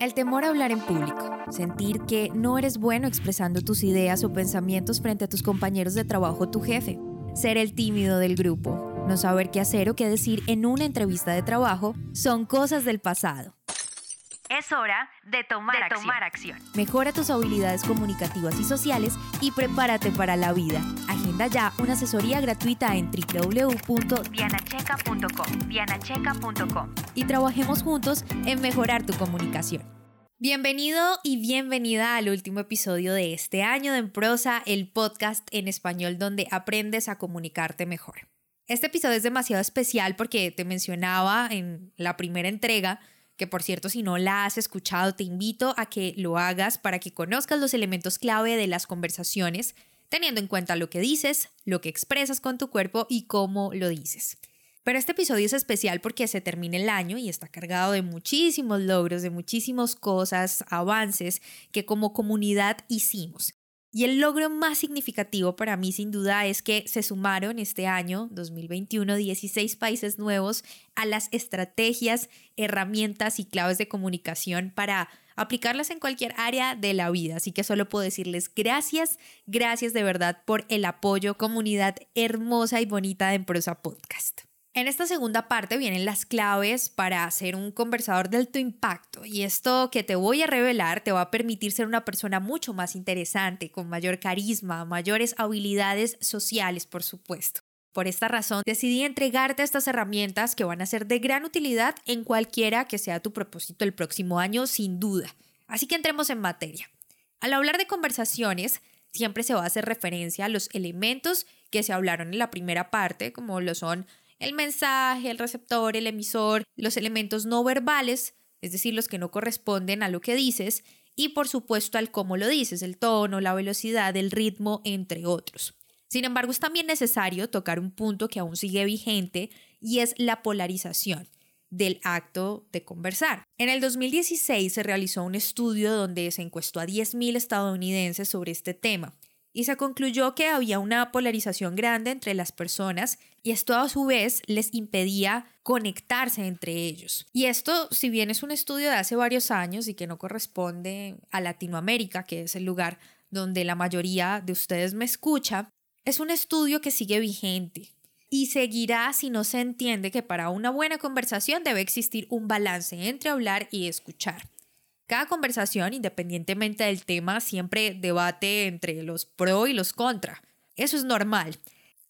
El temor a hablar en público, sentir que no eres bueno expresando tus ideas o pensamientos frente a tus compañeros de trabajo o tu jefe, ser el tímido del grupo, no saber qué hacer o qué decir en una entrevista de trabajo, son cosas del pasado. Es hora de tomar, acción. Mejora tus habilidades comunicativas y sociales y prepárate para la vida. Agenda ya una asesoría gratuita en www.dianacheca.com. Dianacheca.com. Y trabajemos juntos en mejorar tu comunicación. Bienvenido y bienvenida al último episodio de este año de En Prosa, el podcast en español donde aprendes a comunicarte mejor. Este episodio es demasiado especial porque te mencionaba en la primera entrega que por cierto si no la has escuchado te invito a que lo hagas para que conozcas los elementos clave de las conversaciones, teniendo en cuenta lo que dices, lo que expresas con tu cuerpo y cómo lo dices. Pero este episodio es especial porque se termina el año y está cargado de muchísimos logros, de muchísimas cosas, avances que como comunidad hicimos. Y el logro más significativo para mí sin duda es que se sumaron este año 2021 16 países nuevos a las estrategias, herramientas y claves de comunicación para aplicarlas en cualquier área de la vida. Así que solo puedo decirles gracias, gracias de verdad por el apoyo, comunidad hermosa y bonita de Emprosa Podcast. En esta segunda parte vienen las claves para ser un conversador de alto impacto y esto que te voy a revelar te va a permitir ser una persona mucho más interesante, con mayor carisma, mayores habilidades sociales, por supuesto. Por esta razón, decidí entregarte estas herramientas que van a ser de gran utilidad en cualquiera que sea tu propósito el próximo año, sin duda. Así que entremos en materia. Al hablar de conversaciones, siempre se va a hacer referencia a los elementos que se hablaron en la primera parte, como lo son el mensaje, el receptor, el emisor, los elementos no verbales, es decir, los que no corresponden a lo que dices, y por supuesto al cómo lo dices, el tono, la velocidad, el ritmo, entre otros. Sin embargo, es también necesario tocar un punto que aún sigue vigente y es la polarización del acto de conversar. En el 2016 se realizó un estudio donde se encuestó a 10.000 estadounidenses sobre este tema y se concluyó que había una polarización grande entre las personas y esto a su vez les impedía conectarse entre ellos. Y esto, si bien es un estudio de hace varios años y que no corresponde a Latinoamérica, que es el lugar donde la mayoría de ustedes me escucha, es un estudio que sigue vigente y seguirá si no se entiende que para una buena conversación debe existir un balance entre hablar y escuchar. Cada conversación, independientemente del tema, siempre debate entre los pro y los contra. Eso es normal.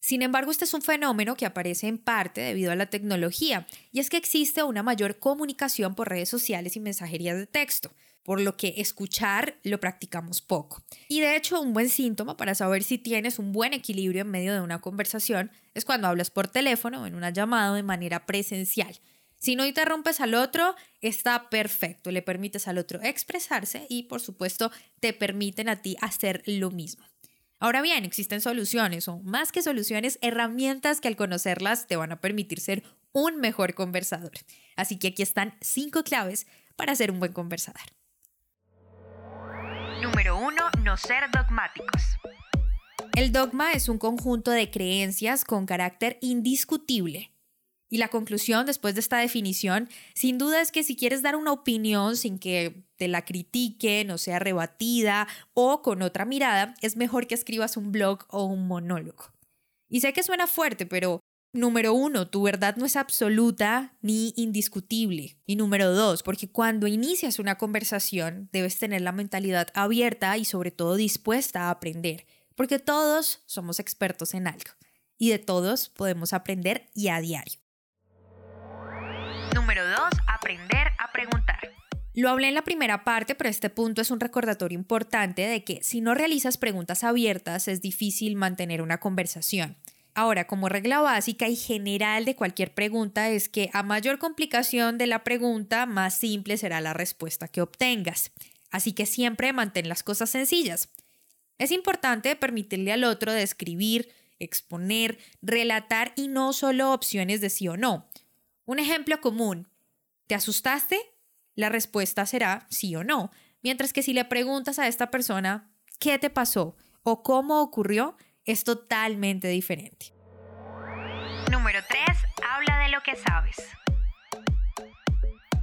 Sin embargo, este es un fenómeno que aparece en parte debido a la tecnología, y es que existe una mayor comunicación por redes sociales y mensajerías de texto, por lo que escuchar lo practicamos poco. Y de hecho, un buen síntoma para saber si tienes un buen equilibrio en medio de una conversación es cuando hablas por teléfono o en una llamada de manera presencial. Si no interrumpes al otro, está perfecto, le permites al otro expresarse y por supuesto te permiten a ti hacer lo mismo. Ahora bien, existen soluciones o más que soluciones, herramientas que al conocerlas te van a permitir ser un mejor conversador. Así que aquí están cinco claves para ser un buen conversador. Número 1. No ser dogmáticos. El dogma es un conjunto de creencias con carácter indiscutible y la conclusión después de esta definición, sin duda es que si quieres dar una opinión sin que te la critiquen o sea rebatida o con otra mirada, es mejor que escribas un blog o un monólogo. Y sé que suena fuerte, pero número uno, tu verdad no es absoluta ni indiscutible. Y número dos, porque cuando inicias una conversación debes tener la mentalidad abierta y sobre todo dispuesta a aprender, porque todos somos expertos en algo y de todos podemos aprender y a diario. Número 2. Aprender a preguntar. Lo hablé en la primera parte, pero este punto es un recordatorio importante de que si no realizas preguntas abiertas es difícil mantener una conversación. Ahora, como regla básica y general de cualquier pregunta es que a mayor complicación de la pregunta, más simple será la respuesta que obtengas. Así que siempre mantén las cosas sencillas. Es importante permitirle al otro describir, exponer, relatar y no solo opciones de sí o no. Un ejemplo común. ¿Te asustaste? La respuesta será sí o no. Mientras que si le preguntas a esta persona qué te pasó o cómo ocurrió, es totalmente diferente. Número 3. Habla de lo que sabes.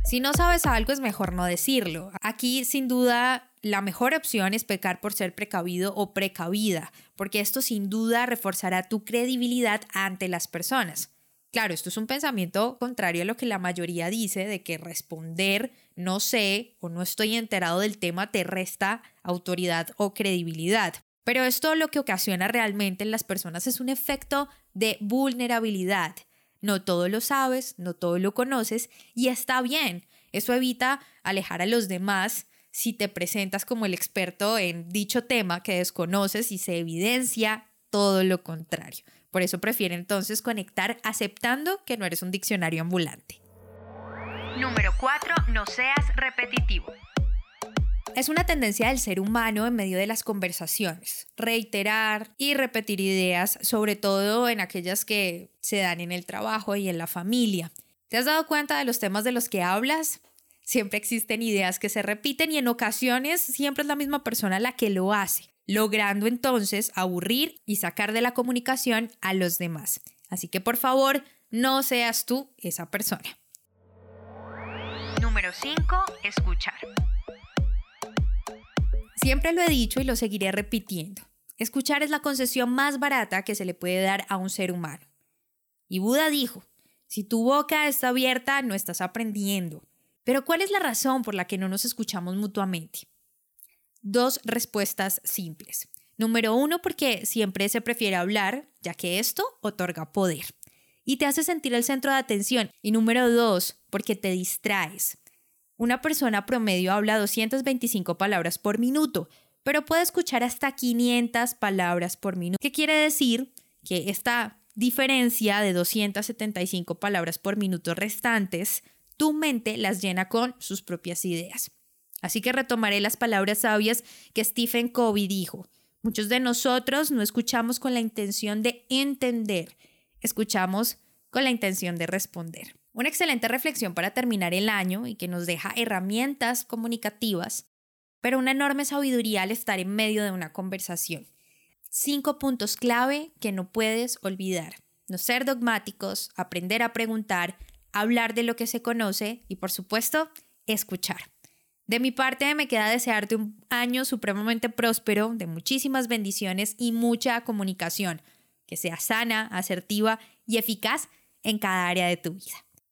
Si no sabes algo es mejor no decirlo. Aquí sin duda la mejor opción es pecar por ser precavido o precavida, porque esto sin duda reforzará tu credibilidad ante las personas. Claro, esto es un pensamiento contrario a lo que la mayoría dice de que responder no sé o no estoy enterado del tema te resta autoridad o credibilidad. Pero esto lo que ocasiona realmente en las personas es un efecto de vulnerabilidad. No todo lo sabes, no todo lo conoces y está bien. Eso evita alejar a los demás si te presentas como el experto en dicho tema que desconoces y se evidencia todo lo contrario. Por eso prefiere entonces conectar aceptando que no eres un diccionario ambulante. Número 4. No seas repetitivo. Es una tendencia del ser humano en medio de las conversaciones, reiterar y repetir ideas, sobre todo en aquellas que se dan en el trabajo y en la familia. ¿Te has dado cuenta de los temas de los que hablas? Siempre existen ideas que se repiten y en ocasiones siempre es la misma persona la que lo hace, logrando entonces aburrir y sacar de la comunicación a los demás. Así que por favor, no seas tú esa persona. Número 5. Escuchar. Siempre lo he dicho y lo seguiré repitiendo. Escuchar es la concesión más barata que se le puede dar a un ser humano. Y Buda dijo, si tu boca está abierta, no estás aprendiendo. Pero ¿cuál es la razón por la que no nos escuchamos mutuamente? Dos respuestas simples. Número uno, porque siempre se prefiere hablar, ya que esto otorga poder y te hace sentir el centro de atención. Y número dos, porque te distraes. Una persona promedio habla 225 palabras por minuto, pero puede escuchar hasta 500 palabras por minuto. ¿Qué quiere decir? Que esta diferencia de 275 palabras por minuto restantes, tu mente las llena con sus propias ideas. Así que retomaré las palabras sabias que Stephen Covey dijo. Muchos de nosotros no escuchamos con la intención de entender, escuchamos con la intención de responder. Una excelente reflexión para terminar el año y que nos deja herramientas comunicativas, pero una enorme sabiduría al estar en medio de una conversación. Cinco puntos clave que no puedes olvidar. No ser dogmáticos, aprender a preguntar, hablar de lo que se conoce y, por supuesto, escuchar. De mi parte, me queda desearte un año supremamente próspero, de muchísimas bendiciones y mucha comunicación, que sea sana, asertiva y eficaz en cada área de tu vida.